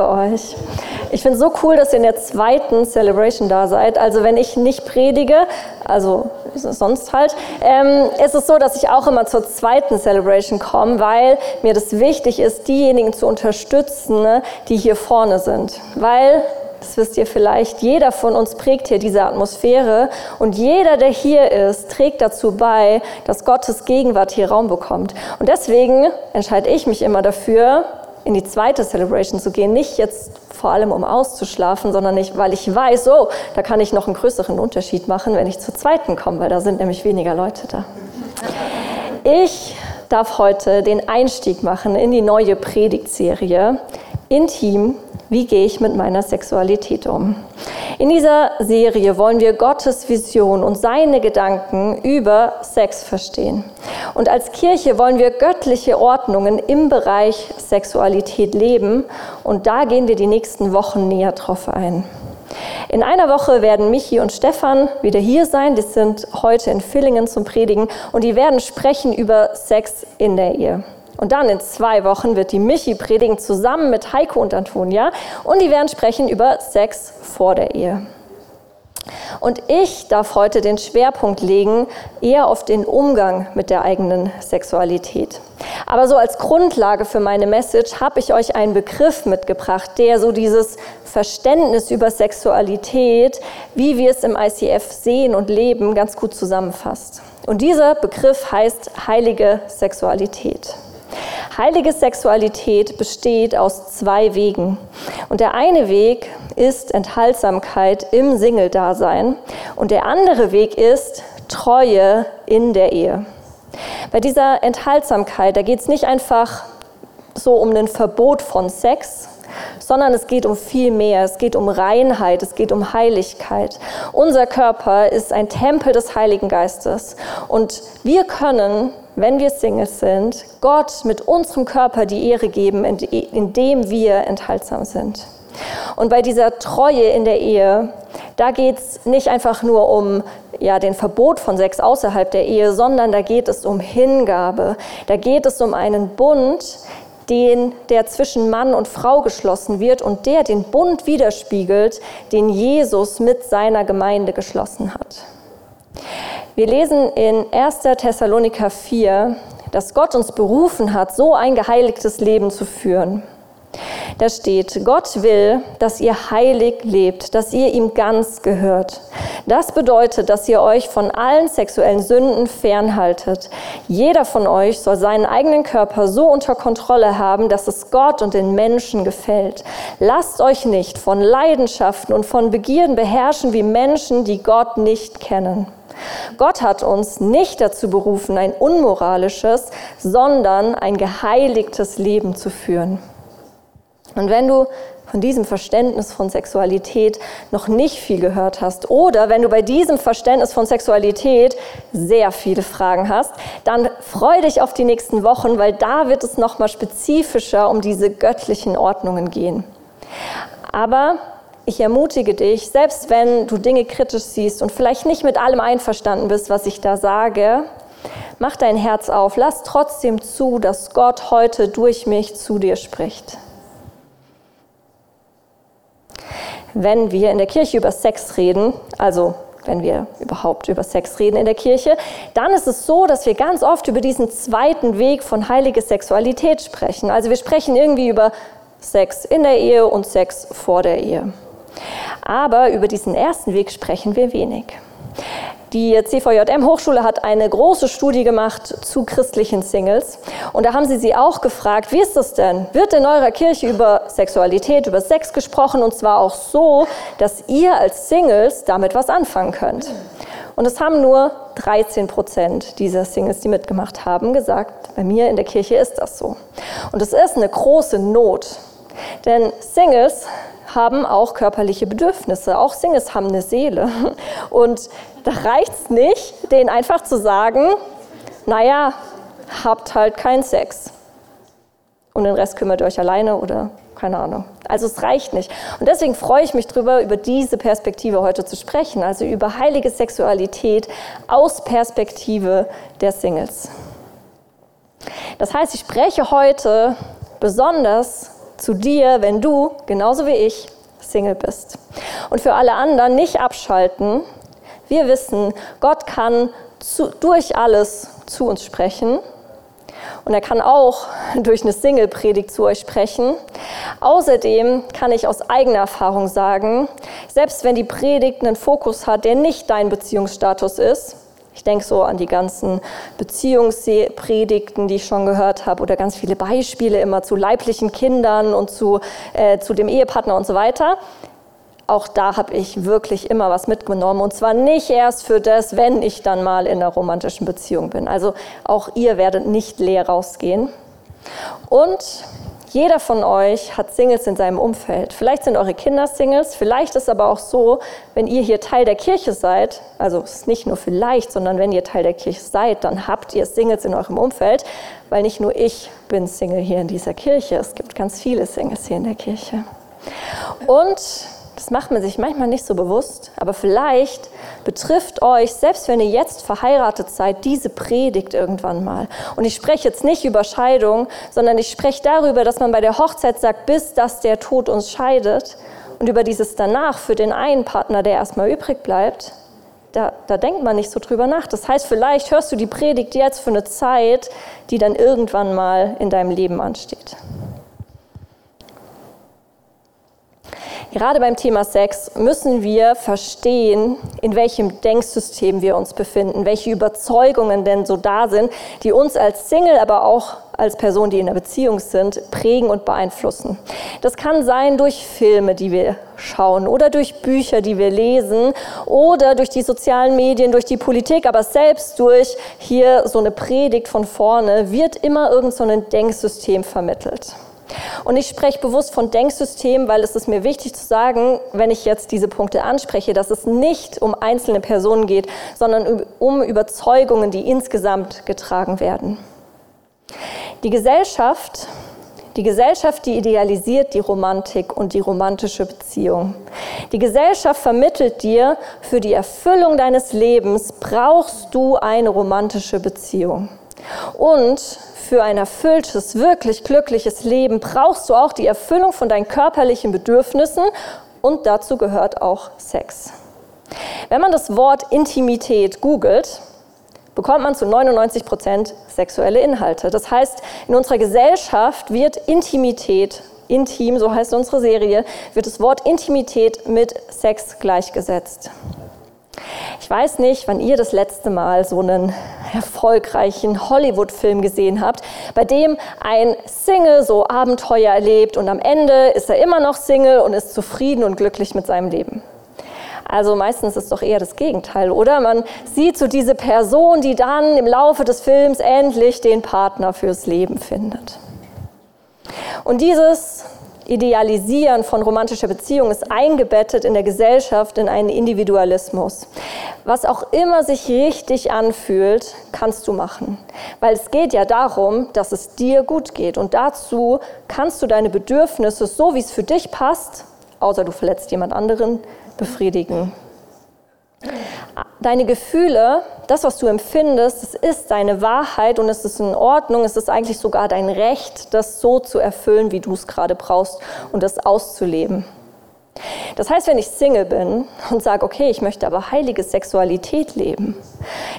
danke euch. Ich finde es so cool, dass ihr in der zweiten Celebration da seid. Also wenn ich nicht predige, also sonst halt, ähm, ist es so, dass ich auch immer zur zweiten Celebration komme, weil mir das wichtig ist, diejenigen zu unterstützen, ne, die hier vorne sind. Weil das wisst ihr vielleicht, jeder von uns prägt hier diese Atmosphäre und jeder, der hier ist, trägt dazu bei, dass Gottes Gegenwart hier Raum bekommt. Und deswegen entscheide ich mich immer dafür, in die zweite Celebration zu gehen, nicht jetzt vor allem um auszuschlafen, sondern nicht, weil ich weiß, oh, da kann ich noch einen größeren Unterschied machen, wenn ich zur zweiten komme, weil da sind nämlich weniger Leute da. Ich darf heute den Einstieg machen in die neue Predigtserie Intim wie gehe ich mit meiner Sexualität um? In dieser Serie wollen wir Gottes Vision und seine Gedanken über Sex verstehen. Und als Kirche wollen wir göttliche Ordnungen im Bereich Sexualität leben. Und da gehen wir die nächsten Wochen näher drauf ein. In einer Woche werden Michi und Stefan wieder hier sein. Die sind heute in Villingen zum Predigen und die werden sprechen über Sex in der Ehe. Und dann in zwei Wochen wird die Michi predigen zusammen mit Heiko und Antonia und die werden sprechen über Sex vor der Ehe. Und ich darf heute den Schwerpunkt legen eher auf den Umgang mit der eigenen Sexualität. Aber so als Grundlage für meine Message habe ich euch einen Begriff mitgebracht, der so dieses Verständnis über Sexualität, wie wir es im ICF sehen und leben, ganz gut zusammenfasst. Und dieser Begriff heißt heilige Sexualität. Heilige Sexualität besteht aus zwei Wegen. Und der eine Weg ist Enthaltsamkeit im Single-Dasein und der andere Weg ist Treue in der Ehe. Bei dieser Enthaltsamkeit, da geht es nicht einfach so um ein Verbot von Sex, sondern es geht um viel mehr. Es geht um Reinheit, es geht um Heiligkeit. Unser Körper ist ein Tempel des Heiligen Geistes und wir können wenn wir Singles sind, Gott mit unserem Körper die Ehre geben, indem wir enthaltsam sind. Und bei dieser Treue in der Ehe, da geht es nicht einfach nur um ja, den Verbot von Sex außerhalb der Ehe, sondern da geht es um Hingabe. Da geht es um einen Bund, den, der zwischen Mann und Frau geschlossen wird und der den Bund widerspiegelt, den Jesus mit seiner Gemeinde geschlossen hat. Wir lesen in 1. Thessaloniker 4, dass Gott uns berufen hat, so ein geheiligtes Leben zu führen. Da steht, Gott will, dass ihr heilig lebt, dass ihr ihm ganz gehört. Das bedeutet, dass ihr euch von allen sexuellen Sünden fernhaltet. Jeder von euch soll seinen eigenen Körper so unter Kontrolle haben, dass es Gott und den Menschen gefällt. Lasst euch nicht von Leidenschaften und von Begierden beherrschen wie Menschen, die Gott nicht kennen. Gott hat uns nicht dazu berufen, ein unmoralisches, sondern ein geheiligtes Leben zu führen. Und wenn du von diesem Verständnis von Sexualität noch nicht viel gehört hast oder wenn du bei diesem Verständnis von Sexualität sehr viele Fragen hast, dann freu dich auf die nächsten Wochen, weil da wird es noch mal spezifischer um diese göttlichen Ordnungen gehen. Aber ich ermutige dich, selbst wenn du Dinge kritisch siehst und vielleicht nicht mit allem einverstanden bist, was ich da sage, mach dein Herz auf, lass trotzdem zu, dass Gott heute durch mich zu dir spricht. Wenn wir in der Kirche über Sex reden, also wenn wir überhaupt über Sex reden in der Kirche, dann ist es so, dass wir ganz oft über diesen zweiten Weg von heilige Sexualität sprechen. Also wir sprechen irgendwie über Sex in der Ehe und Sex vor der Ehe. Aber über diesen ersten Weg sprechen wir wenig. Die CVJM Hochschule hat eine große Studie gemacht zu christlichen Singles. Und da haben sie sie auch gefragt, wie ist das denn? Wird in eurer Kirche über Sexualität, über Sex gesprochen? Und zwar auch so, dass ihr als Singles damit was anfangen könnt. Und es haben nur 13 Prozent dieser Singles, die mitgemacht haben, gesagt, bei mir in der Kirche ist das so. Und es ist eine große Not. Denn Singles haben auch körperliche Bedürfnisse. Auch Singles haben eine Seele. Und da reicht es nicht, denen einfach zu sagen, naja, habt halt keinen Sex. Und den Rest kümmert ihr euch alleine oder keine Ahnung. Also es reicht nicht. Und deswegen freue ich mich darüber, über diese Perspektive heute zu sprechen, also über heilige Sexualität aus Perspektive der Singles. Das heißt, ich spreche heute besonders zu dir, wenn du, genauso wie ich, Single bist. Und für alle anderen nicht abschalten. Wir wissen, Gott kann zu, durch alles zu uns sprechen. Und er kann auch durch eine Single-Predigt zu euch sprechen. Außerdem kann ich aus eigener Erfahrung sagen, selbst wenn die Predigt einen Fokus hat, der nicht dein Beziehungsstatus ist, ich denke so an die ganzen Beziehungspredigten, die ich schon gehört habe, oder ganz viele Beispiele immer zu leiblichen Kindern und zu, äh, zu dem Ehepartner und so weiter. Auch da habe ich wirklich immer was mitgenommen. Und zwar nicht erst für das, wenn ich dann mal in einer romantischen Beziehung bin. Also auch ihr werdet nicht leer rausgehen. Und jeder von euch hat Singles in seinem Umfeld. Vielleicht sind eure Kinder Singles, vielleicht ist aber auch so, wenn ihr hier Teil der Kirche seid, also es ist nicht nur vielleicht, sondern wenn ihr Teil der Kirche seid, dann habt ihr Singles in eurem Umfeld, weil nicht nur ich bin Single hier in dieser Kirche, es gibt ganz viele Singles hier in der Kirche. Und das macht man sich manchmal nicht so bewusst, aber vielleicht betrifft euch, selbst wenn ihr jetzt verheiratet seid, diese Predigt irgendwann mal. Und ich spreche jetzt nicht über Scheidung, sondern ich spreche darüber, dass man bei der Hochzeit sagt, bis dass der Tod uns scheidet. Und über dieses danach für den einen Partner, der erstmal übrig bleibt, da, da denkt man nicht so drüber nach. Das heißt, vielleicht hörst du die Predigt jetzt für eine Zeit, die dann irgendwann mal in deinem Leben ansteht. Gerade beim Thema Sex müssen wir verstehen, in welchem Denksystem wir uns befinden, welche Überzeugungen denn so da sind, die uns als Single, aber auch als Person, die in einer Beziehung sind, prägen und beeinflussen. Das kann sein durch Filme, die wir schauen oder durch Bücher, die wir lesen oder durch die sozialen Medien, durch die Politik, aber selbst durch hier so eine Predigt von vorne wird immer irgend so ein Denksystem vermittelt. Und ich spreche bewusst von Denksystem, weil es ist mir wichtig zu sagen, wenn ich jetzt diese Punkte anspreche, dass es nicht um einzelne Personen geht, sondern um Überzeugungen, die insgesamt getragen werden. Die Gesellschaft, die Gesellschaft, die idealisiert die Romantik und die romantische Beziehung. Die Gesellschaft vermittelt dir, für die Erfüllung deines Lebens brauchst du eine romantische Beziehung. Und für ein erfülltes, wirklich glückliches Leben brauchst du auch die Erfüllung von deinen körperlichen Bedürfnissen und dazu gehört auch Sex. Wenn man das Wort Intimität googelt, bekommt man zu 99 Prozent sexuelle Inhalte. Das heißt, in unserer Gesellschaft wird Intimität, intim, so heißt unsere Serie, wird das Wort Intimität mit Sex gleichgesetzt. Ich weiß nicht, wann ihr das letzte Mal so einen erfolgreichen Hollywood-Film gesehen habt, bei dem ein Single so Abenteuer erlebt und am Ende ist er immer noch Single und ist zufrieden und glücklich mit seinem Leben. Also meistens ist es doch eher das Gegenteil, oder? Man sieht so diese Person, die dann im Laufe des Films endlich den Partner fürs Leben findet. Und dieses Idealisieren von romantischer Beziehung ist eingebettet in der Gesellschaft in einen Individualismus. Was auch immer sich richtig anfühlt, kannst du machen. Weil es geht ja darum, dass es dir gut geht. Und dazu kannst du deine Bedürfnisse, so wie es für dich passt, außer du verletzt jemand anderen, befriedigen. Deine Gefühle, das, was du empfindest, es ist deine Wahrheit und es ist in Ordnung. Es ist eigentlich sogar dein Recht, das so zu erfüllen, wie du es gerade brauchst und das auszuleben. Das heißt, wenn ich Single bin und sage, okay, ich möchte aber heilige Sexualität leben,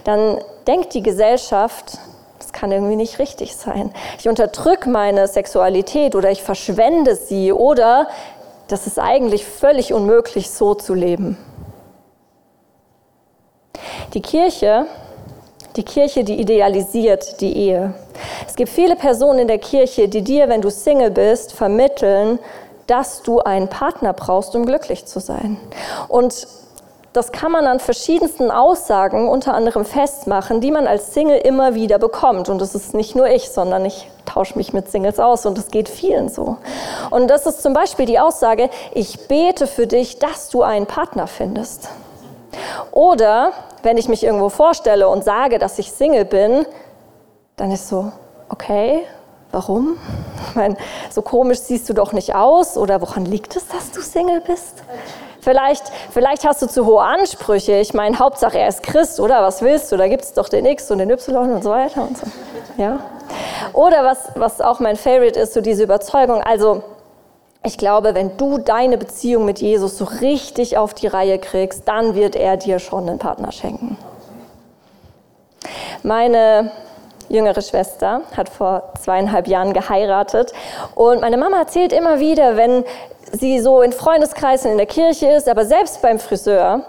dann denkt die Gesellschaft, das kann irgendwie nicht richtig sein. Ich unterdrücke meine Sexualität oder ich verschwende sie oder das ist eigentlich völlig unmöglich, so zu leben. Die Kirche, die Kirche, die idealisiert die Ehe. Es gibt viele Personen in der Kirche, die dir, wenn du Single bist, vermitteln, dass du einen Partner brauchst, um glücklich zu sein. Und das kann man an verschiedensten Aussagen unter anderem festmachen, die man als Single immer wieder bekommt. Und das ist nicht nur ich, sondern ich tausche mich mit Singles aus und es geht vielen so. Und das ist zum Beispiel die Aussage, ich bete für dich, dass du einen Partner findest. Oder wenn ich mich irgendwo vorstelle und sage, dass ich Single bin, dann ist so, okay, warum? Ich meine, so komisch siehst du doch nicht aus oder woran liegt es, dass du Single bist? Vielleicht, vielleicht hast du zu hohe Ansprüche. Ich meine, Hauptsache er ist Christ, oder? Was willst du? Da gibt es doch den X und den Y und so weiter und so. Ja? Oder was, was auch mein Favorite ist, so diese Überzeugung, also Ich glaube, wenn du deine Beziehung mit Jesus so richtig auf die Reihe kriegst, dann wird er dir schon einen Partner schenken. Meine jüngere Schwester hat vor zweieinhalb Jahren geheiratet und meine Mama erzählt immer wieder, wenn sie so in Freundeskreisen in der Kirche ist, aber selbst beim Friseur,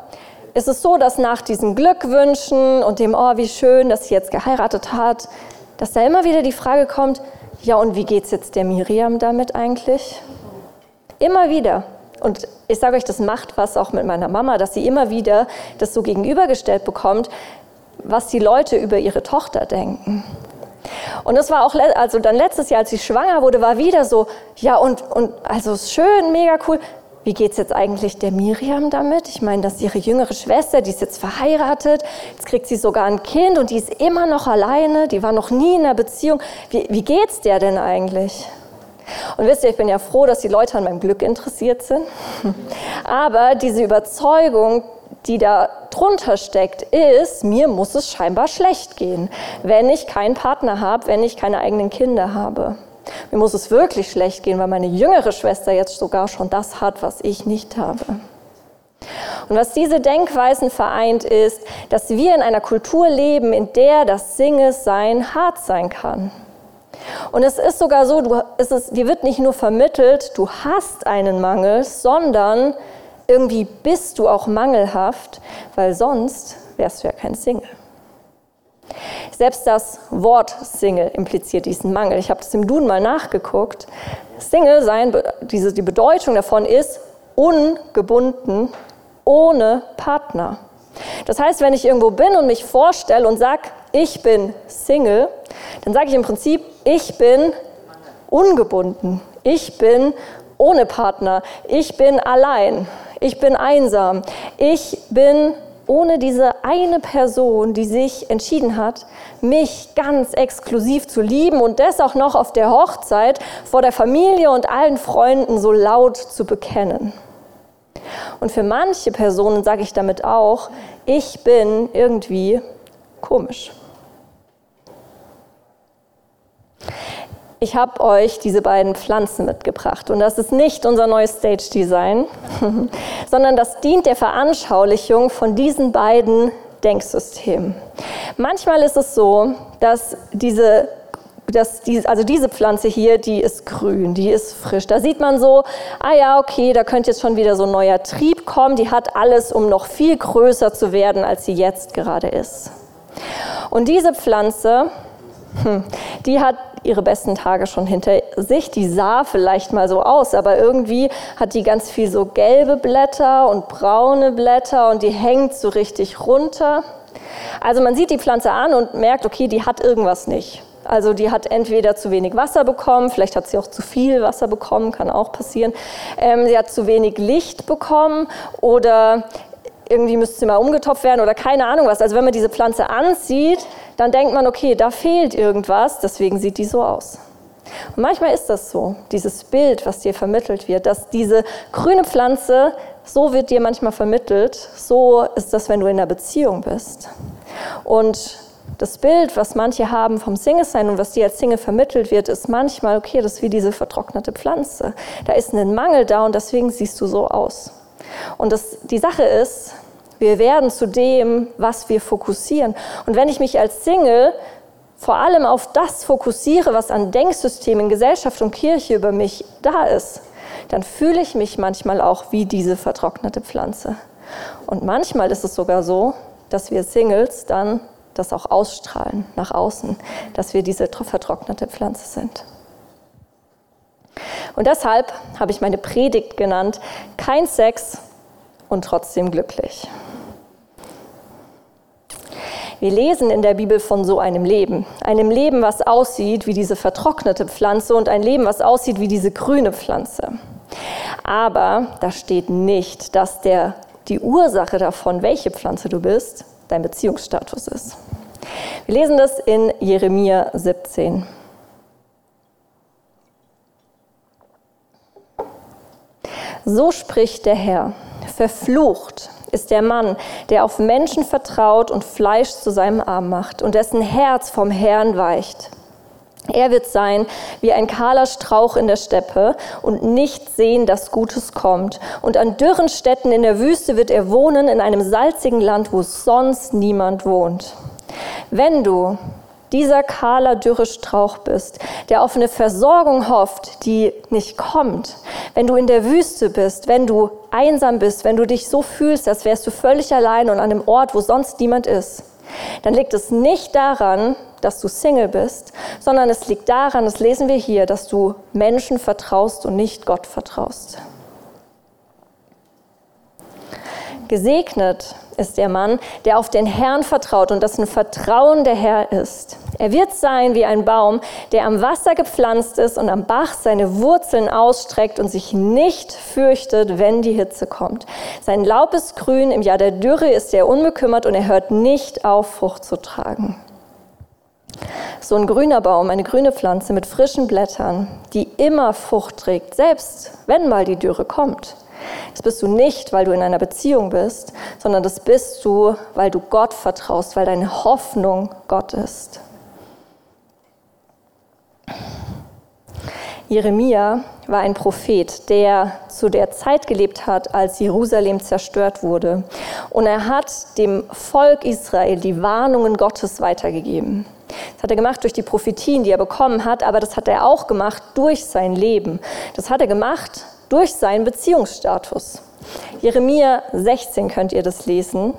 ist es so, dass nach diesen Glückwünschen und dem, oh, wie schön, dass sie jetzt geheiratet hat, dass da immer wieder die Frage kommt, ja, und wie geht es jetzt der Miriam damit eigentlich? Immer wieder. Und ich sage euch, das macht was auch mit meiner Mama, dass sie immer wieder das so gegenübergestellt bekommt, was die Leute über ihre Tochter denken. Und das war auch, also dann letztes Jahr, als sie schwanger wurde, war wieder so, ja und, und also schön, mega cool. Wie geht es jetzt eigentlich der Miriam damit? Ich meine, das ist ihre jüngere Schwester, die ist jetzt verheiratet, jetzt kriegt sie sogar ein Kind und die ist immer noch alleine, die war noch nie in einer Beziehung. Wie, wie es der denn eigentlich? Und wisst ihr, ich bin ja froh, dass die Leute an meinem Glück interessiert sind. Aber diese Überzeugung, die da drunter steckt, ist, mir muss es scheinbar schlecht gehen, wenn ich keinen Partner habe, wenn ich keine eigenen Kinder habe. Mir muss es wirklich schlecht gehen, weil meine jüngere Schwester jetzt sogar schon das hat, was ich nicht habe. Und was diese Denkweisen vereint, ist, dass wir in einer Kultur leben, in der das Single-Sein hart sein kann. Und es ist sogar so, du, es ist, dir wird nicht nur vermittelt, du hast einen Mangel, sondern irgendwie bist du auch mangelhaft, weil sonst wärst du ja kein Single. Selbst das Wort Single impliziert diesen Mangel. Ich habe das im Duden mal nachgeguckt. Single sein, diese, die Bedeutung davon ist ungebunden, ohne Partner. Das heißt, wenn ich irgendwo bin und mich vorstelle und sage, ich bin Single, dann sage ich im Prinzip, ich bin ungebunden. Ich bin ohne Partner. Ich bin allein. Ich bin einsam. Ich bin ohne diese eine Person, die sich entschieden hat, mich ganz exklusiv zu lieben und das auch noch auf der Hochzeit vor der Familie und allen Freunden so laut zu bekennen. Und für manche Personen sage ich damit auch, ich bin irgendwie komisch. Ich habe euch diese beiden Pflanzen mitgebracht und das ist nicht unser neues Stage Design, sondern das dient der Veranschaulichung von diesen beiden Denksystemen. Manchmal ist es so, dass diese dass die, also diese Pflanze hier, die ist grün, die ist frisch. Da sieht man so, ah ja, okay, da könnte jetzt schon wieder so ein neuer Trieb kommen. Die hat alles, um noch viel größer zu werden, als sie jetzt gerade ist. Und diese Pflanze, hm, die hat ihre besten Tage schon hinter sich. Die sah vielleicht mal so aus, aber irgendwie hat die ganz viel so gelbe Blätter und braune Blätter und die hängt so richtig runter. Also man sieht die Pflanze an und merkt, okay, die hat irgendwas nicht. Also die hat entweder zu wenig Wasser bekommen, vielleicht hat sie auch zu viel Wasser bekommen, kann auch passieren. Ähm, sie hat zu wenig Licht bekommen oder irgendwie müsste sie mal umgetopft werden oder keine Ahnung was. Also wenn man diese Pflanze ansieht, dann denkt man, okay, da fehlt irgendwas, deswegen sieht die so aus. Und manchmal ist das so, dieses Bild, was dir vermittelt wird, dass diese grüne Pflanze, so wird dir manchmal vermittelt, so ist das, wenn du in einer Beziehung bist. Und das Bild, was manche haben vom Single-Sein und was dir als Single vermittelt wird, ist manchmal, okay, das ist wie diese vertrocknete Pflanze. Da ist ein Mangel da und deswegen siehst du so aus. Und das, die Sache ist, wir werden zu dem, was wir fokussieren. Und wenn ich mich als Single vor allem auf das fokussiere, was an Denksystemen, Gesellschaft und Kirche über mich da ist, dann fühle ich mich manchmal auch wie diese vertrocknete Pflanze. Und manchmal ist es sogar so, dass wir Singles dann das auch ausstrahlen nach außen, dass wir diese vertrocknete Pflanze sind. Und deshalb habe ich meine Predigt genannt, kein Sex und trotzdem glücklich. Wir lesen in der Bibel von so einem Leben. Einem Leben, was aussieht wie diese vertrocknete Pflanze und ein Leben, was aussieht wie diese grüne Pflanze. Aber da steht nicht, dass der, die Ursache davon, welche Pflanze du bist, dein Beziehungsstatus ist. Wir lesen das in Jeremia 17. So spricht der Herr, verflucht ist der Mann, der auf Menschen vertraut und Fleisch zu seinem Arm macht und dessen Herz vom Herrn weicht. Er wird sein wie ein kahler Strauch in der Steppe und nicht sehen, dass Gutes kommt. Und an dürren Städten in der Wüste wird er wohnen, in einem salzigen Land, wo sonst niemand wohnt. Wenn du dieser kahler, dürre Strauch bist, der auf eine Versorgung hofft, die nicht kommt, wenn du in der Wüste bist, wenn du einsam bist, wenn du dich so fühlst, als wärst du völlig allein und an einem Ort, wo sonst niemand ist, dann liegt es nicht daran, dass du Single bist, sondern es liegt daran, das lesen wir hier, dass du Menschen vertraust und nicht Gott vertraust. Gesegnet ist der Mann, der auf den Herrn vertraut und dessen Vertrauen der Herr ist. Er wird sein wie ein Baum, der am Wasser gepflanzt ist und am Bach seine Wurzeln ausstreckt und sich nicht fürchtet, wenn die Hitze kommt. Sein Laub ist grün, im Jahr der Dürre ist er unbekümmert und er hört nicht auf, Frucht zu tragen. So ein grüner Baum, eine grüne Pflanze mit frischen Blättern, die immer Frucht trägt, selbst wenn mal die Dürre kommt. Das bist du nicht, weil du in einer Beziehung bist, sondern das bist du, weil du Gott vertraust, weil deine Hoffnung Gott ist. Jeremia war ein Prophet, der zu der Zeit gelebt hat, als Jerusalem zerstört wurde. Und er hat dem Volk Israel die Warnungen Gottes weitergegeben. Das hat er gemacht durch die Prophetien, die er bekommen hat, aber das hat er auch gemacht durch sein Leben. Das hat er gemacht, durch seinen Beziehungsstatus. Jeremia 16 könnt ihr das lesen.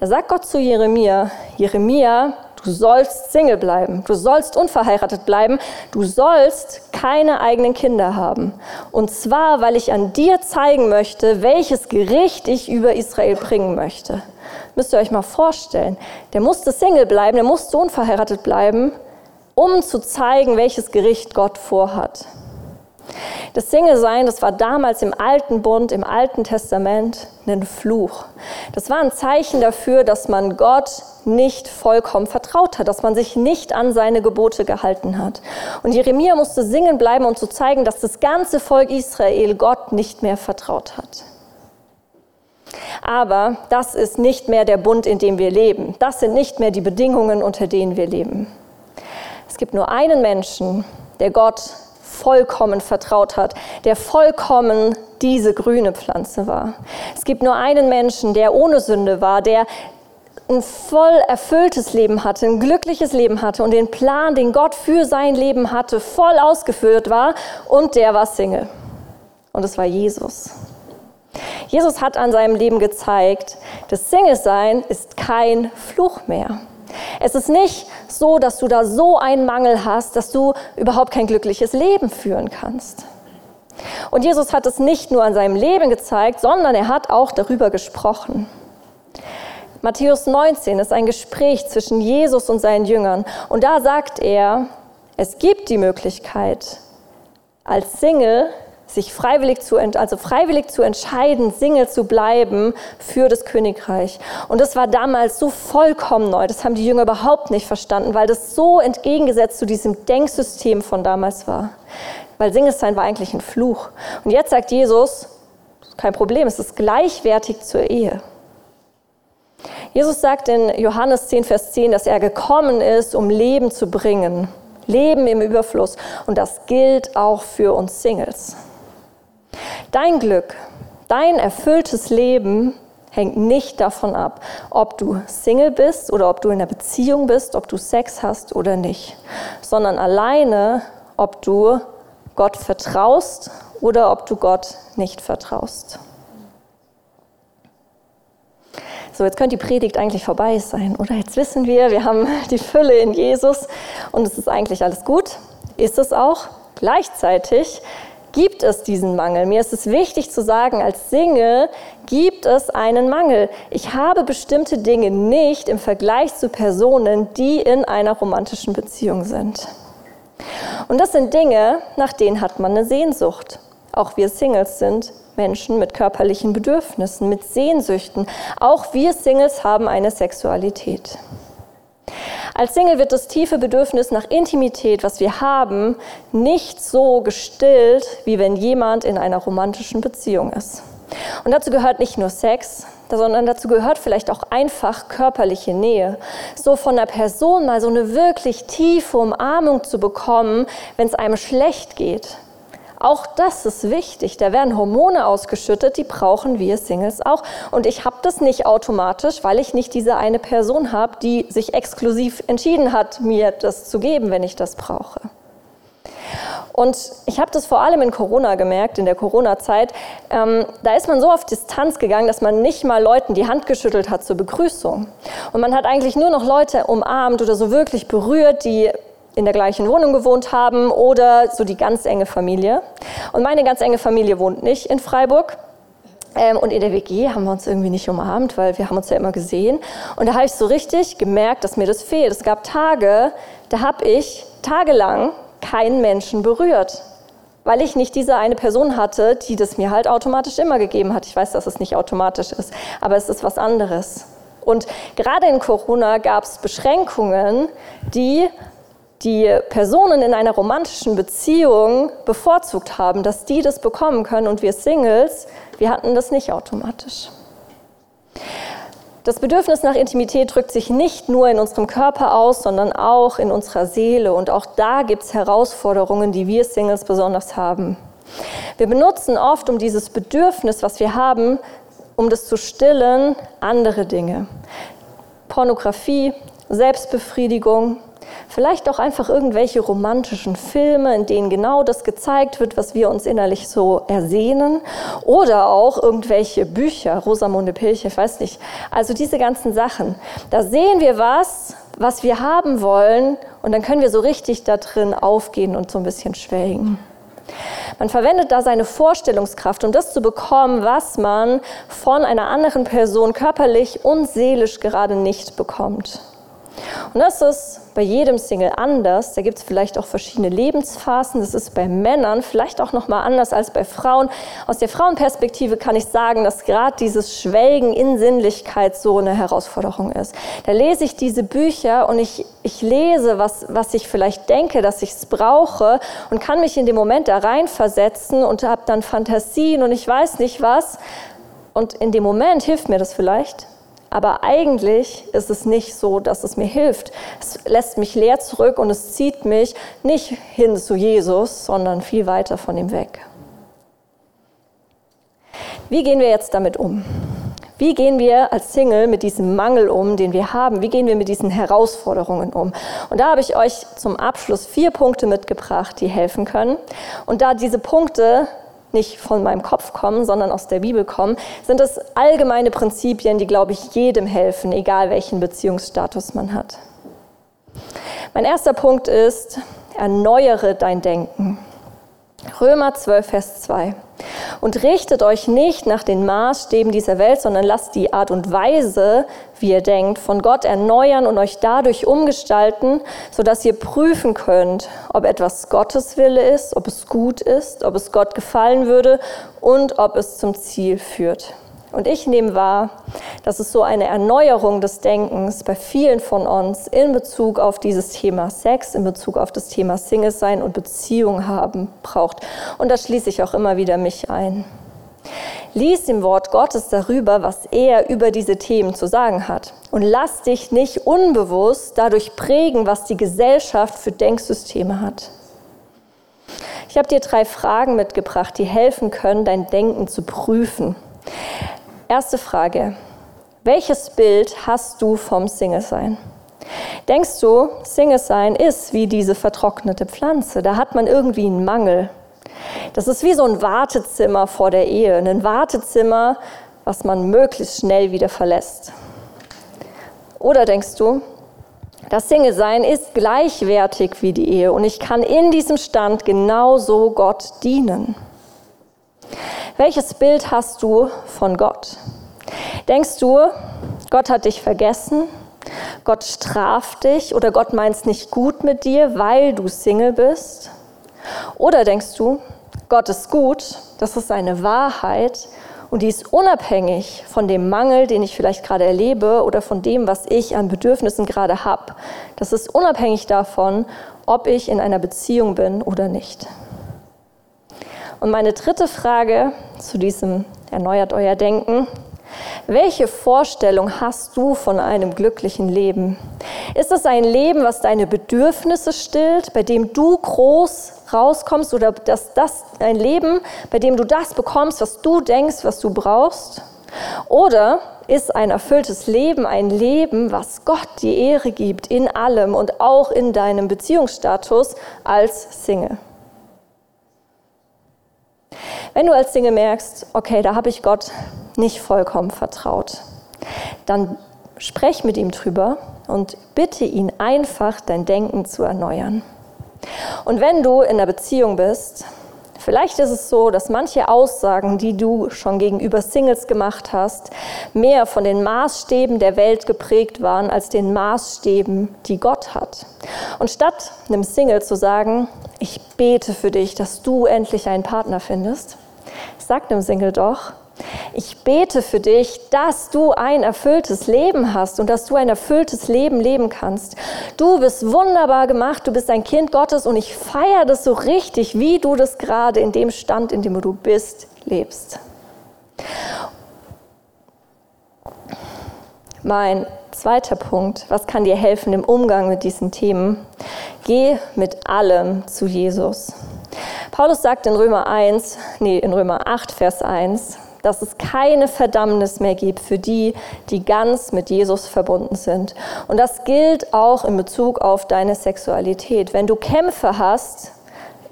Da sagt Gott zu Jeremia, Jeremia, du sollst Single bleiben, du sollst unverheiratet bleiben, du sollst keine eigenen Kinder haben. Und zwar, weil ich an dir zeigen möchte, welches Gericht ich über Israel bringen möchte. Müsst ihr euch mal vorstellen, der musste Single bleiben, der musste unverheiratet bleiben, um zu zeigen, welches Gericht Gott vorhat. Das Single-Sein, das war damals im Alten Bund, im Alten Testament ein Fluch. Das war ein Zeichen dafür, dass man Gott nicht vollkommen vertraut hat, dass man sich nicht an seine Gebote gehalten hat. Und Jeremia musste singen bleiben, um zu zeigen, dass das ganze Volk Israel Gott nicht mehr vertraut hat. Aber das ist nicht mehr der Bund, in dem wir leben. Das sind nicht mehr die Bedingungen, unter denen wir leben. Es gibt nur einen Menschen, der Gott vollkommen vertraut hat, der vollkommen diese grüne Pflanze war. Es gibt nur einen Menschen, der ohne Sünde war, der ein voll erfülltes Leben hatte, ein glückliches Leben hatte und den Plan, den Gott für sein Leben hatte, voll ausgeführt war und der war Single. Und es war Jesus. Jesus hat an seinem Leben gezeigt, das Single-Sein ist kein Fluch mehr. Es ist nicht so, dass du da so einen Mangel hast, dass du überhaupt kein glückliches Leben führen kannst. Und Jesus hat es nicht nur an seinem Leben gezeigt, sondern er hat auch darüber gesprochen. Matthäus 19 ist ein Gespräch zwischen Jesus und seinen Jüngern. Und da sagt er, es gibt die Möglichkeit, als Single sich freiwillig zu, also freiwillig zu entscheiden, Single zu bleiben für das Königreich. Und das war damals so vollkommen neu. Das haben die Jünger überhaupt nicht verstanden, weil das so entgegengesetzt zu diesem Denksystem von damals war. Weil Single sein war eigentlich ein Fluch. Und jetzt sagt Jesus, kein Problem, es ist gleichwertig zur Ehe. Jesus sagt in Johannes 10, Vers 10, dass er gekommen ist, um Leben zu bringen. Leben im Überfluss. Und das gilt auch für uns Singles. Dein Glück, dein erfülltes Leben hängt nicht davon ab, ob du Single bist oder ob du in einer Beziehung bist, ob du Sex hast oder nicht, sondern alleine, ob du Gott vertraust oder ob du Gott nicht vertraust. So, jetzt könnte die Predigt eigentlich vorbei sein, oder? Jetzt wissen wir, wir haben die Fülle in Jesus und es ist eigentlich alles gut. Ist es auch. Gleichzeitig gibt es diesen Mangel. Mir ist es wichtig zu sagen, als Single gibt es einen Mangel. Ich habe bestimmte Dinge nicht im Vergleich zu Personen, die in einer romantischen Beziehung sind. Und das sind Dinge, nach denen hat man eine Sehnsucht. Auch wir Singles sind Menschen mit körperlichen Bedürfnissen, mit Sehnsüchten. Auch wir Singles haben eine Sexualität. Als Single wird das tiefe Bedürfnis nach Intimität, was wir haben, nicht so gestillt, wie wenn jemand in einer romantischen Beziehung ist. Und dazu gehört nicht nur Sex, sondern dazu gehört vielleicht auch einfach körperliche Nähe. So von der Person mal so eine wirklich tiefe Umarmung zu bekommen, wenn es einem schlecht geht. Auch das ist wichtig. Da werden Hormone ausgeschüttet, die brauchen wir Singles auch. Und ich habe das nicht automatisch, weil ich nicht diese eine Person habe, die sich exklusiv entschieden hat, mir das zu geben, wenn ich das brauche. Und ich habe das vor allem in Corona gemerkt, in der Corona-Zeit. Ähm, da ist man so auf Distanz gegangen, dass man nicht mal Leuten die Hand geschüttelt hat zur Begrüßung. Und man hat eigentlich nur noch Leute umarmt oder so wirklich berührt, die in der gleichen Wohnung gewohnt haben oder so die ganz enge Familie. Und meine ganz enge Familie wohnt nicht in Freiburg. Ähm, und in der WG haben wir uns irgendwie nicht umarmt, weil wir haben uns ja immer gesehen. Und da habe ich so richtig gemerkt, dass mir das fehlt. Es gab Tage, da habe ich tagelang keinen Menschen berührt, weil ich nicht diese eine Person hatte, die das mir halt automatisch immer gegeben hat. Ich weiß, dass es nicht automatisch ist, aber es ist was anderes. Und gerade in Corona gab es Beschränkungen, die die Personen in einer romantischen Beziehung bevorzugt haben, dass die das bekommen können und wir Singles, wir hatten das nicht automatisch. Das Bedürfnis nach Intimität drückt sich nicht nur in unserem Körper aus, sondern auch in unserer Seele. Und auch da gibt es Herausforderungen, die wir Singles besonders haben. Wir benutzen oft, um dieses Bedürfnis, was wir haben, um das zu stillen, andere Dinge. Pornografie, Selbstbefriedigung, Vielleicht auch einfach irgendwelche romantischen Filme, in denen genau das gezeigt wird, was wir uns innerlich so ersehnen. Oder auch irgendwelche Bücher, Rosamunde Pilcher, ich weiß nicht. Also diese ganzen Sachen. Da sehen wir was, was wir haben wollen und dann können wir so richtig da drin aufgehen und so ein bisschen schwelgen. Man verwendet da seine Vorstellungskraft, um das zu bekommen, was man von einer anderen Person körperlich und seelisch gerade nicht bekommt. Und das ist bei jedem Single anders. Da gibt es vielleicht auch verschiedene Lebensphasen. Das ist bei Männern vielleicht auch noch mal anders als bei Frauen. Aus der Frauenperspektive kann ich sagen, dass gerade dieses Schwelgen in Sinnlichkeit so eine Herausforderung ist. Da lese ich diese Bücher und ich, ich lese, was, was ich vielleicht denke, dass ich es brauche und kann mich in dem Moment da reinversetzen und habe dann Fantasien und ich weiß nicht was. Und in dem Moment hilft mir das vielleicht, aber eigentlich ist es nicht so, dass es mir hilft. Es lässt mich leer zurück und es zieht mich nicht hin zu Jesus, sondern viel weiter von ihm weg. Wie gehen wir jetzt damit um? Wie gehen wir als Single mit diesem Mangel um, den wir haben? Wie gehen wir mit diesen Herausforderungen um? Und da habe ich euch zum Abschluss vier Punkte mitgebracht, die helfen können. Und da diese Punkte nicht von meinem Kopf kommen, sondern aus der Bibel kommen, sind es allgemeine Prinzipien, die, glaube ich, jedem helfen, egal welchen Beziehungsstatus man hat. Mein erster Punkt ist, erneuere dein Denken. Römer 12, Vers 2. Und richtet euch nicht nach den Maßstäben dieser Welt, sondern lasst die Art und Weise, wie ihr denkt, von Gott erneuern und euch dadurch umgestalten, sodass ihr prüfen könnt, ob etwas Gottes Wille ist, ob es gut ist, ob es Gott gefallen würde und ob es zum Ziel führt. Und ich nehme wahr, dass es so eine Erneuerung des Denkens bei vielen von uns in Bezug auf dieses Thema Sex, in Bezug auf das Thema Single sein und Beziehung haben braucht. Und da schließe ich auch immer wieder mich ein. Lies im Wort Gottes darüber, was er über diese Themen zu sagen hat. Und lass dich nicht unbewusst dadurch prägen, was die Gesellschaft für Denksysteme hat. Ich habe dir drei Fragen mitgebracht, die helfen können, dein Denken zu prüfen. Erste Frage. Welches Bild hast du vom Single-Sein? Denkst du, Single-Sein ist wie diese vertrocknete Pflanze? Da hat man irgendwie einen Mangel. Das ist wie so ein Wartezimmer vor der Ehe, ein Wartezimmer, was man möglichst schnell wieder verlässt. Oder denkst du, das Single-Sein ist gleichwertig wie die Ehe und ich kann in diesem Stand genauso Gott dienen? Welches Bild hast du von Gott? Denkst du, Gott hat dich vergessen? Gott straft dich oder Gott meint es nicht gut mit dir, weil du Single bist? Oder denkst du, Gott ist gut, das ist eine Wahrheit und die ist unabhängig von dem Mangel, den ich vielleicht gerade erlebe oder von dem, was ich an Bedürfnissen gerade habe. Das ist unabhängig davon, ob ich in einer Beziehung bin oder nicht. Und meine dritte Frage zu diesem erneuert euer Denken. Welche Vorstellung hast du von einem glücklichen Leben? Ist es ein Leben, was deine Bedürfnisse stillt, bei dem du groß rauskommst oder dass das ein Leben, bei dem du das bekommst, was du denkst, was du brauchst? Oder ist ein erfülltes Leben ein Leben, was Gott die Ehre gibt in allem und auch in deinem Beziehungsstatus als Single? Wenn du als Single merkst, okay, da habe ich Gott nicht vollkommen vertraut, dann sprech mit ihm drüber und bitte ihn einfach, dein Denken zu erneuern. Und wenn du in der Beziehung bist, vielleicht ist es so, dass manche Aussagen, die du schon gegenüber Singles gemacht hast, mehr von den Maßstäben der Welt geprägt waren als den Maßstäben, die Gott hat. Und statt einem Single zu sagen, ich bete für dich, dass du endlich einen Partner findest, Sag dem Single doch, ich bete für dich, dass du ein erfülltes Leben hast und dass du ein erfülltes Leben leben kannst. Du bist wunderbar gemacht, du bist ein Kind Gottes und ich feiere das so richtig, wie du das gerade in dem Stand, in dem du bist, lebst. Mein zweiter Punkt, was kann dir helfen im Umgang mit diesen Themen? Geh mit allem zu Jesus. Paulus sagt in Römer 1, nee, in Römer 8, Vers 1, dass es keine Verdammnis mehr gibt für die, die ganz mit Jesus verbunden sind. Und das gilt auch in Bezug auf deine Sexualität. Wenn du Kämpfe hast,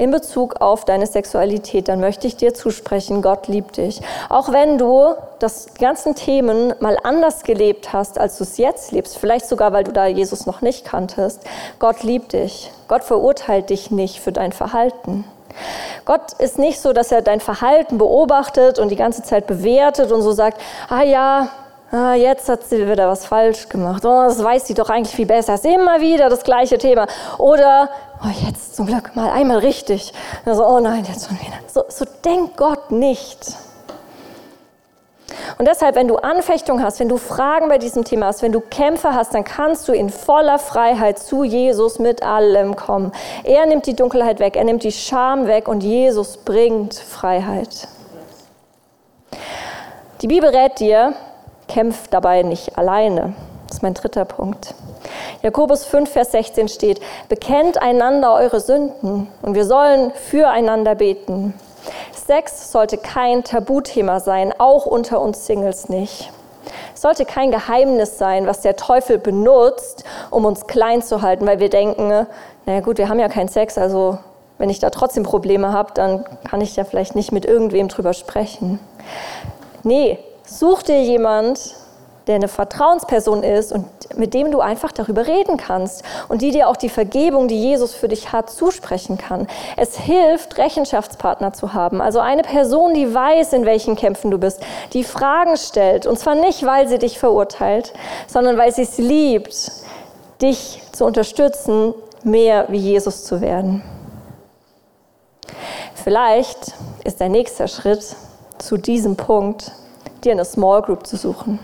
in Bezug auf deine Sexualität, dann möchte ich dir zusprechen, Gott liebt dich. Auch wenn du das ganzen Themen mal anders gelebt hast, als du es jetzt lebst, vielleicht sogar, weil du da Jesus noch nicht kanntest, Gott liebt dich. Gott verurteilt dich nicht für dein Verhalten. Gott ist nicht so, dass er dein Verhalten beobachtet und die ganze Zeit bewertet und so sagt, ah ja, ah, jetzt hat sie wieder was falsch gemacht. Oh, das weiß sie doch eigentlich viel besser. Es ist immer wieder das gleiche Thema. Oder, oh, jetzt zum Glück mal einmal richtig. Also, oh nein, jetzt schon wieder. So, so denkt Gott nicht. Und deshalb, wenn du Anfechtung hast, wenn du Fragen bei diesem Thema hast, wenn du Kämpfe hast, dann kannst du in voller Freiheit zu Jesus mit allem kommen. Er nimmt die Dunkelheit weg, er nimmt die Scham weg und Jesus bringt Freiheit. Die Bibel rät dir, kämpf dabei nicht alleine. Das ist mein dritter Punkt. Jakobus 5, Vers 16 steht, bekennt einander eure Sünden und wir sollen füreinander beten. Sex sollte kein Tabuthema sein, auch unter uns Singles nicht. Es sollte kein Geheimnis sein, was der Teufel benutzt, um uns klein zu halten, weil wir denken, naja gut, wir haben ja keinen Sex, also wenn ich da trotzdem Probleme habe, dann kann ich ja vielleicht nicht mit irgendwem drüber sprechen. Nee, such dir jemand, der eine Vertrauensperson ist und mit dem du einfach darüber reden kannst und die dir auch die Vergebung, die Jesus für dich hat, zusprechen kann. Es hilft, Rechenschaftspartner zu haben, also eine Person, die weiß, in welchen Kämpfen du bist, die Fragen stellt und zwar nicht, weil sie dich verurteilt, sondern weil sie es liebt, dich zu unterstützen, mehr wie Jesus zu werden. Vielleicht ist der nächste Schritt zu diesem Punkt, dir eine Small Group zu suchen.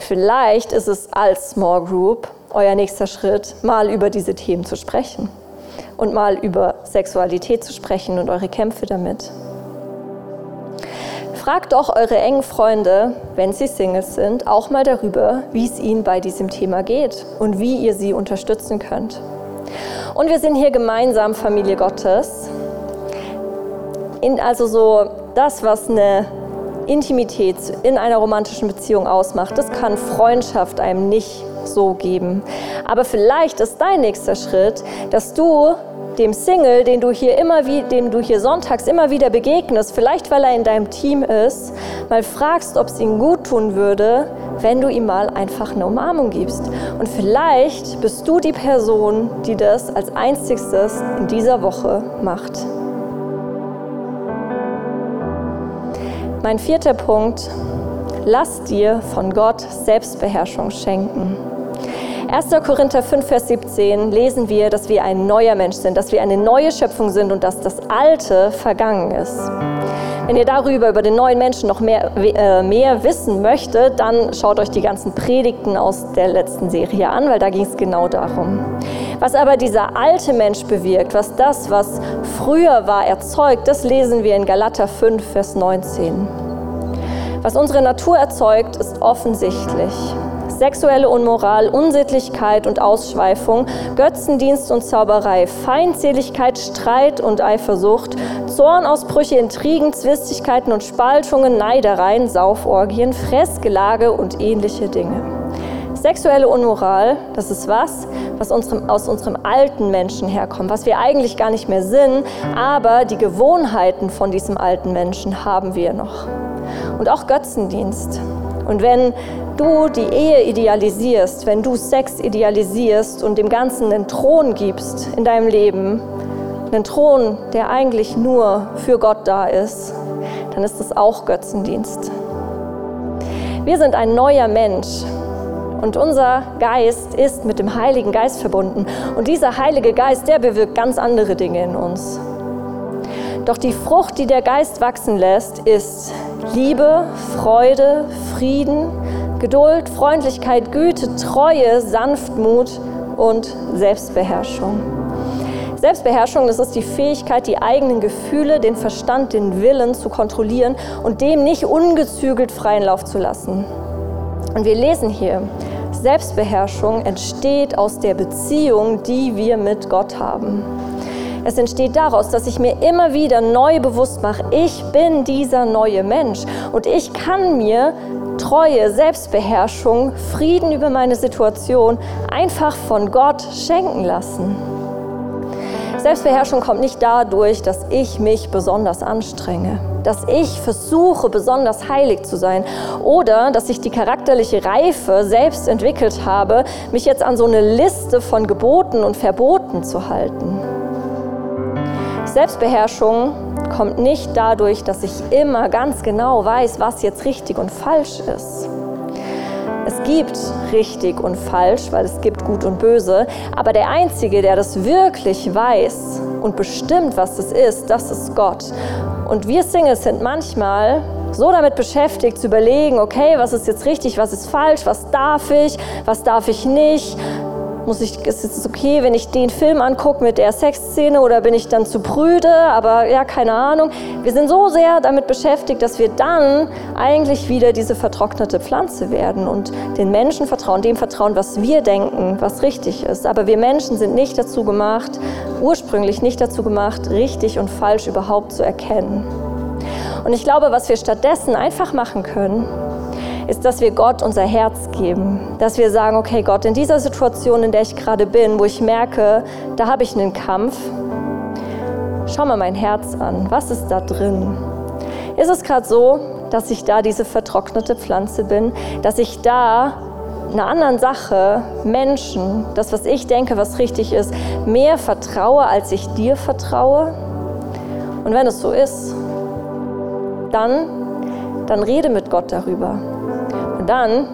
Vielleicht ist es als Small Group euer nächster Schritt, mal über diese Themen zu sprechen und mal über Sexualität zu sprechen und eure Kämpfe damit. Fragt doch eure engen Freunde, wenn sie Singles sind, auch mal darüber, wie es ihnen bei diesem Thema geht und wie ihr sie unterstützen könnt. Und wir sind hier gemeinsam Familie Gottes. In also so das, was eine Intimität in einer romantischen Beziehung ausmacht. Das kann Freundschaft einem nicht so geben. Aber vielleicht ist dein nächster Schritt, dass du dem Single, den du hier immer wie, dem du hier sonntags immer wieder begegnest, vielleicht weil er in deinem Team ist, mal fragst, ob es ihm gut tun würde, wenn du ihm mal einfach eine Umarmung gibst. Und vielleicht bist du die Person, die das als einzigstes in dieser Woche macht. Mein vierter Punkt, lass dir von Gott Selbstbeherrschung schenken. 1. Korinther 5, Vers 17 lesen wir, dass wir ein neuer Mensch sind, dass wir eine neue Schöpfung sind und dass das Alte vergangen ist. Wenn ihr darüber, über den neuen Menschen noch mehr, äh, mehr wissen möchtet, dann schaut euch die ganzen Predigten aus der letzten Serie an, weil da ging es genau darum. Was aber dieser alte Mensch bewirkt, was das, was früher war, erzeugt, das lesen wir in Galater 5, Vers 19. Was unsere Natur erzeugt, ist offensichtlich. Sexuelle Unmoral, Unsittlichkeit und Ausschweifung, Götzendienst und Zauberei, Feindseligkeit, Streit und Eifersucht, Zornausbrüche, Intrigen, Zwistigkeiten und Spaltungen, Neidereien, Sauforgien, Fressgelage und ähnliche Dinge. Sexuelle Unmoral, das ist was, was unserem, aus unserem alten Menschen herkommt, was wir eigentlich gar nicht mehr sind, aber die Gewohnheiten von diesem alten Menschen haben wir noch. Und auch Götzendienst. Und wenn du die Ehe idealisierst, wenn du Sex idealisierst und dem Ganzen einen Thron gibst in deinem Leben, einen Thron, der eigentlich nur für Gott da ist, dann ist das auch Götzendienst. Wir sind ein neuer Mensch und unser Geist ist mit dem Heiligen Geist verbunden. Und dieser Heilige Geist, der bewirkt ganz andere Dinge in uns. Doch die Frucht, die der Geist wachsen lässt, ist Liebe, Freude, Frieden, Geduld, Freundlichkeit, Güte, Treue, Sanftmut und Selbstbeherrschung. Selbstbeherrschung, das ist die Fähigkeit, die eigenen Gefühle, den Verstand, den Willen zu kontrollieren und dem nicht ungezügelt freien Lauf zu lassen. Und wir lesen hier, Selbstbeherrschung entsteht aus der Beziehung, die wir mit Gott haben. Es entsteht daraus, dass ich mir immer wieder neu bewusst mache, ich bin dieser neue Mensch und ich kann mir Treue, Selbstbeherrschung, Frieden über meine Situation einfach von Gott schenken lassen. Selbstbeherrschung kommt nicht dadurch, dass ich mich besonders anstrenge, dass ich versuche, besonders heilig zu sein oder dass ich die charakterliche Reife selbst entwickelt habe, mich jetzt an so eine Liste von Geboten und Verboten zu halten. Selbstbeherrschung kommt nicht dadurch, dass ich immer ganz genau weiß, was jetzt richtig und falsch ist. Es gibt richtig und falsch, weil es gibt gut und böse, aber der Einzige, der das wirklich weiß und bestimmt, was es ist, das ist Gott. Und wir Singles sind manchmal so damit beschäftigt zu überlegen, okay, was ist jetzt richtig, was ist falsch, was darf ich, was darf ich nicht, muss ich, ist es okay, wenn ich den Film angucke mit der Sexszene oder bin ich dann zu prüde? Aber ja, keine Ahnung. Wir sind so sehr damit beschäftigt, dass wir dann eigentlich wieder diese vertrocknete Pflanze werden und den Menschen vertrauen, dem vertrauen, was wir denken, was richtig ist. Aber wir Menschen sind nicht dazu gemacht, ursprünglich nicht dazu gemacht, richtig und falsch überhaupt zu erkennen. Und ich glaube, was wir stattdessen einfach machen können, ist, dass wir Gott unser Herz geben. Dass wir sagen, okay Gott, in dieser Situation, in der ich gerade bin, wo ich merke, da habe ich einen Kampf, schau mal mein Herz an. Was ist da drin? Ist es gerade so, dass ich da diese vertrocknete Pflanze bin, dass ich da einer anderen Sache, Menschen, das, was ich denke, was richtig ist, mehr vertraue, als ich dir vertraue? Und wenn es so ist, dann, dann rede mit Gott darüber dann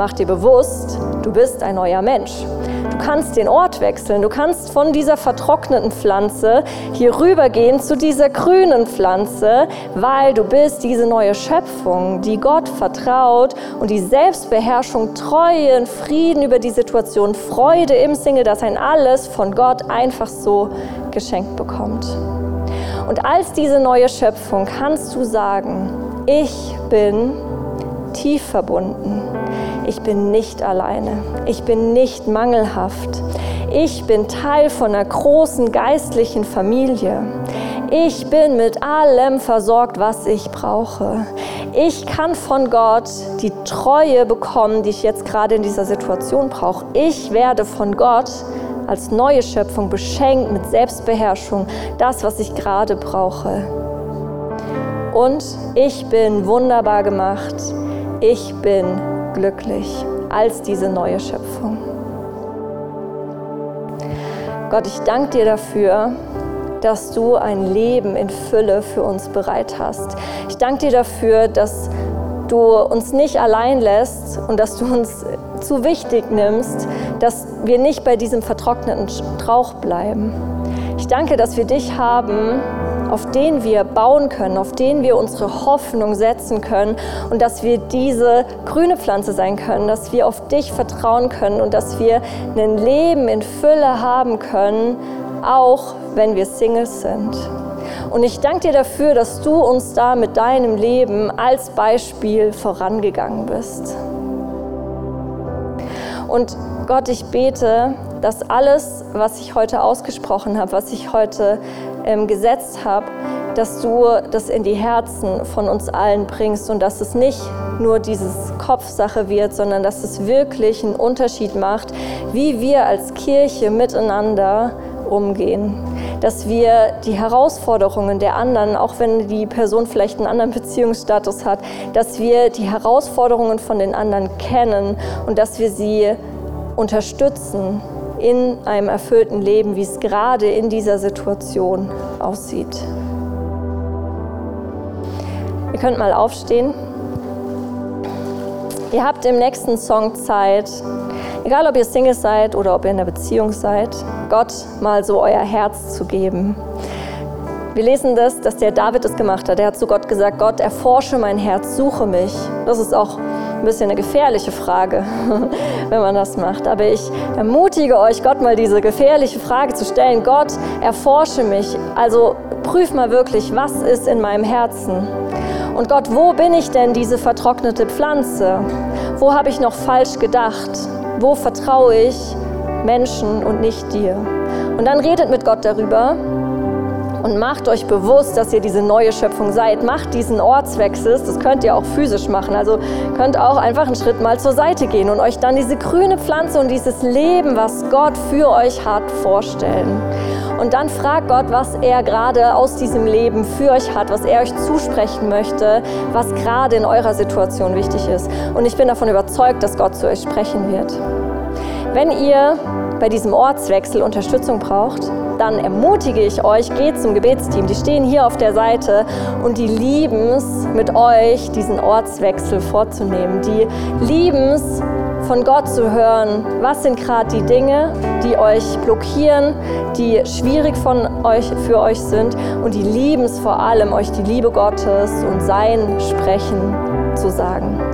mach dir bewusst, du bist ein neuer Mensch. Du kannst den Ort wechseln. Du kannst von dieser vertrockneten Pflanze hier rübergehen zu dieser grünen Pflanze, weil du bist diese neue Schöpfung, die Gott vertraut und die Selbstbeherrschung, Treue, Frieden über die Situation, Freude im Single, dass ein alles von Gott einfach so geschenkt bekommt. Und als diese neue Schöpfung kannst du sagen, ich bin tief verbunden. Ich bin nicht alleine. Ich bin nicht mangelhaft. Ich bin Teil von einer großen geistlichen Familie. Ich bin mit allem versorgt, was ich brauche. Ich kann von Gott die Treue bekommen, die ich jetzt gerade in dieser Situation brauche. Ich werde von Gott als neue Schöpfung beschenkt mit Selbstbeherrschung, das, was ich gerade brauche. Und ich bin wunderbar gemacht ich bin glücklich als diese neue Schöpfung. Gott, ich danke dir dafür, dass du ein Leben in Fülle für uns bereit hast. Ich danke dir dafür, dass du uns nicht allein lässt und dass du uns zu wichtig nimmst, dass wir nicht bei diesem vertrockneten Strauch bleiben. Ich danke, dass wir dich haben auf den wir bauen können, auf den wir unsere Hoffnung setzen können und dass wir diese grüne Pflanze sein können, dass wir auf dich vertrauen können und dass wir ein Leben in Fülle haben können, auch wenn wir Singles sind. Und ich danke dir dafür, dass du uns da mit deinem Leben als Beispiel vorangegangen bist. Und Gott, ich bete, dass alles, was ich heute ausgesprochen habe, was ich heute ähm, gesetzt habe, dass du das in die Herzen von uns allen bringst und dass es nicht nur dieses Kopfsache wird, sondern dass es wirklich einen Unterschied macht, wie wir als Kirche miteinander umgehen. Dass wir die Herausforderungen der anderen, auch wenn die Person vielleicht einen anderen Beziehungsstatus hat, dass wir die Herausforderungen von den anderen kennen und dass wir sie unterstützen in einem erfüllten Leben, wie es gerade in dieser Situation aussieht. Ihr könnt mal aufstehen. Ihr habt im nächsten Song Zeit, egal ob ihr Single seid oder ob ihr in einer Beziehung seid, Gott mal so euer Herz zu geben. Wir lesen das, dass der David es gemacht hat. Er hat zu Gott gesagt, Gott, erforsche mein Herz, suche mich. Das ist auch ein bisschen eine gefährliche Frage, wenn man das macht. Aber ich ermutige euch, Gott mal diese gefährliche Frage zu stellen. Gott, erforsche mich. Also prüf mal wirklich, was ist in meinem Herzen. Und Gott, wo bin ich denn diese vertrocknete Pflanze? Wo habe ich noch falsch gedacht? Wo vertraue ich Menschen und nicht dir? Und dann redet mit Gott darüber und macht euch bewusst, dass ihr diese neue Schöpfung seid. Macht diesen Ortswechsel, das könnt ihr auch physisch machen. Also könnt auch einfach einen Schritt mal zur Seite gehen und euch dann diese grüne Pflanze und dieses Leben, was Gott für euch hat, vorstellen. Und dann fragt Gott, was er gerade aus diesem Leben für euch hat, was er euch zusprechen möchte, was gerade in eurer Situation wichtig ist. Und ich bin davon überzeugt, dass Gott zu euch sprechen wird. Wenn ihr bei diesem Ortswechsel Unterstützung braucht, dann ermutige ich euch, geht zum Gebetsteam. Die stehen hier auf der Seite und die lieben es, mit euch diesen Ortswechsel vorzunehmen. Die lieben es, von Gott zu hören, was sind gerade die Dinge, die euch blockieren, die schwierig von euch, für euch sind und die lieben es vor allem, euch die Liebe Gottes und sein Sprechen zu sagen.